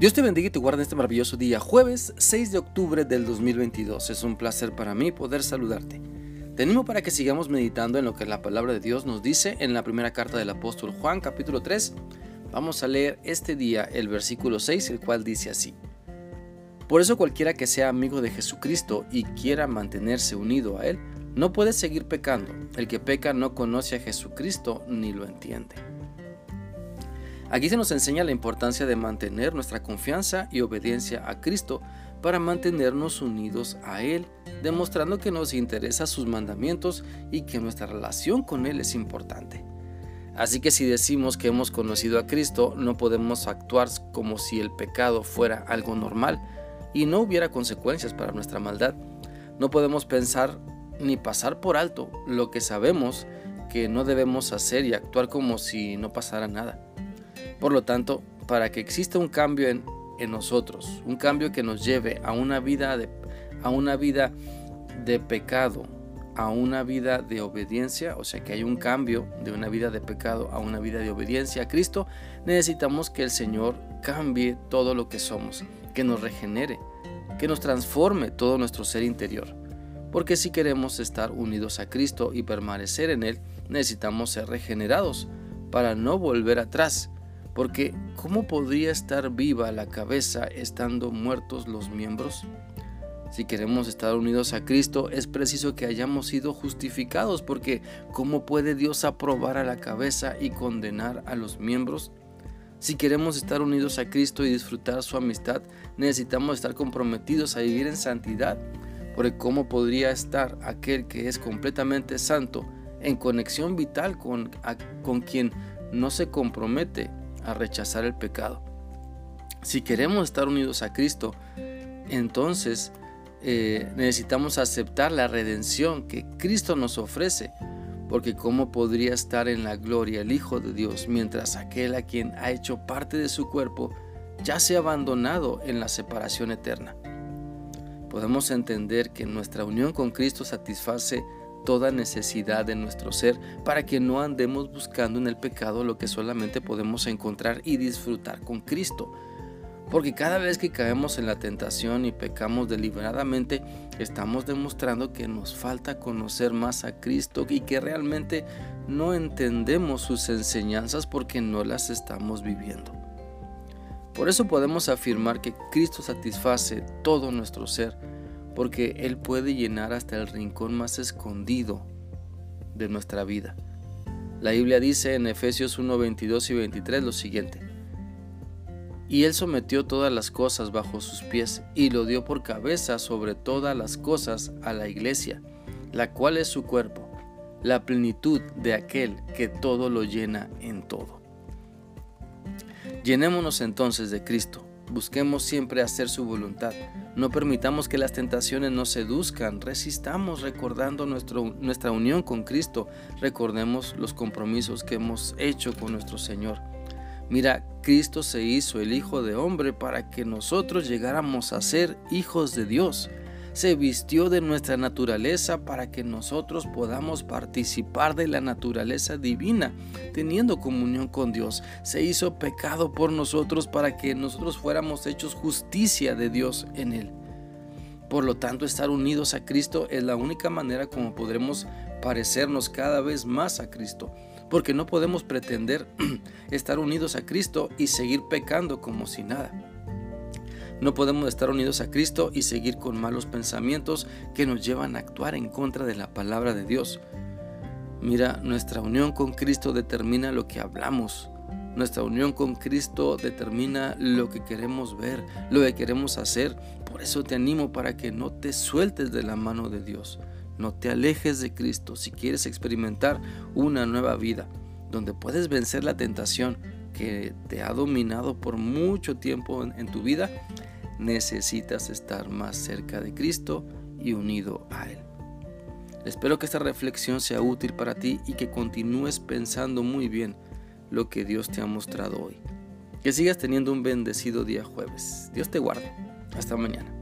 Dios te bendiga y te guarde en este maravilloso día, jueves 6 de octubre del 2022. Es un placer para mí poder saludarte. Te animo para que sigamos meditando en lo que la palabra de Dios nos dice en la primera carta del apóstol Juan, capítulo 3. Vamos a leer este día el versículo 6, el cual dice así. Por eso cualquiera que sea amigo de Jesucristo y quiera mantenerse unido a Él, no puede seguir pecando. El que peca no conoce a Jesucristo ni lo entiende. Aquí se nos enseña la importancia de mantener nuestra confianza y obediencia a Cristo para mantenernos unidos a Él, demostrando que nos interesa sus mandamientos y que nuestra relación con Él es importante. Así que si decimos que hemos conocido a Cristo, no podemos actuar como si el pecado fuera algo normal y no hubiera consecuencias para nuestra maldad. No podemos pensar ni pasar por alto lo que sabemos que no debemos hacer y actuar como si no pasara nada. Por lo tanto, para que exista un cambio en, nosotros, un cambio que nos lleve a una vida de, a una vida de pecado, a una vida de obediencia, o sea que hay un cambio de una vida de pecado a una vida de obediencia a Cristo, necesitamos que el Señor cambie todo lo que somos, que nos regenere, que nos transforme todo nuestro ser interior. Porque si queremos estar unidos a Cristo y permanecer en Él, necesitamos ser regenerados para no volver atrás porque ¿cómo podría estar viva la cabeza estando muertos los miembros? Si queremos estar unidos a Cristo, es preciso que hayamos sido justificados, porque ¿cómo puede Dios aprobar a la cabeza y condenar a los miembros? Si queremos estar unidos a Cristo y disfrutar su amistad, necesitamos estar comprometidos a vivir en santidad, porque ¿cómo podría estar aquel que es completamente santo en conexión vital con, con quien no se compromete a rechazar el pecado. Si queremos estar unidos a Cristo, entonces eh, necesitamos aceptar la redención que Cristo nos ofrece, porque ¿cómo podría estar en la gloria el Hijo de Dios mientras aquel a quien ha hecho parte de su cuerpo ya se ha abandonado en la separación eterna? Podemos entender que nuestra unión con Cristo satisface toda necesidad de nuestro ser para que no andemos buscando en el pecado lo que solamente podemos encontrar y disfrutar con Cristo. Porque cada vez que caemos en la tentación y pecamos deliberadamente, estamos demostrando que nos falta conocer más a Cristo y que realmente no entendemos sus enseñanzas porque no las estamos viviendo. Por eso podemos afirmar que Cristo satisface todo nuestro ser porque Él puede llenar hasta el rincón más escondido de nuestra vida. La Biblia dice en Efesios 1, 22 y 23 lo siguiente. Y Él sometió todas las cosas bajo sus pies y lo dio por cabeza sobre todas las cosas a la iglesia, la cual es su cuerpo, la plenitud de aquel que todo lo llena en todo. Llenémonos entonces de Cristo Busquemos siempre hacer su voluntad. No permitamos que las tentaciones nos seduzcan. Resistamos recordando nuestra unión con Cristo. Recordemos los compromisos que hemos hecho con nuestro Señor. Mira, Cristo se hizo el Hijo de Hombre para que nosotros llegáramos a ser hijos de Dios se vistió de nuestra naturaleza para que nosotros podamos participar de la naturaleza divina, teniendo comunión con Dios. Se hizo pecado por nosotros para que nosotros fuéramos hechos justicia de Dios en Él. Por lo tanto, estar unidos a Cristo es la única manera como podremos parecernos cada vez más a Cristo, porque no podemos pretender estar unidos a Cristo y seguir pecando como si nada. No podemos estar unidos a Cristo y seguir con malos pensamientos que nos llevan a actuar en contra de la palabra de Dios. Mira, nuestra unión con Cristo determina lo que hablamos. Nuestra unión con Cristo determina lo que queremos ver, lo que queremos hacer. Por eso te animo para que no te sueltes de la mano de Dios. No te alejes de Cristo si quieres experimentar una nueva vida, donde puedes vencer la tentación que te ha dominado por mucho tiempo en, tu vida necesitas estar más cerca de Cristo y unido a Él. Espero que esta reflexión sea útil para ti y que continúes pensando muy bien lo que Dios te ha mostrado hoy. Que sigas teniendo un bendecido día jueves. Dios te guarde. Hasta mañana.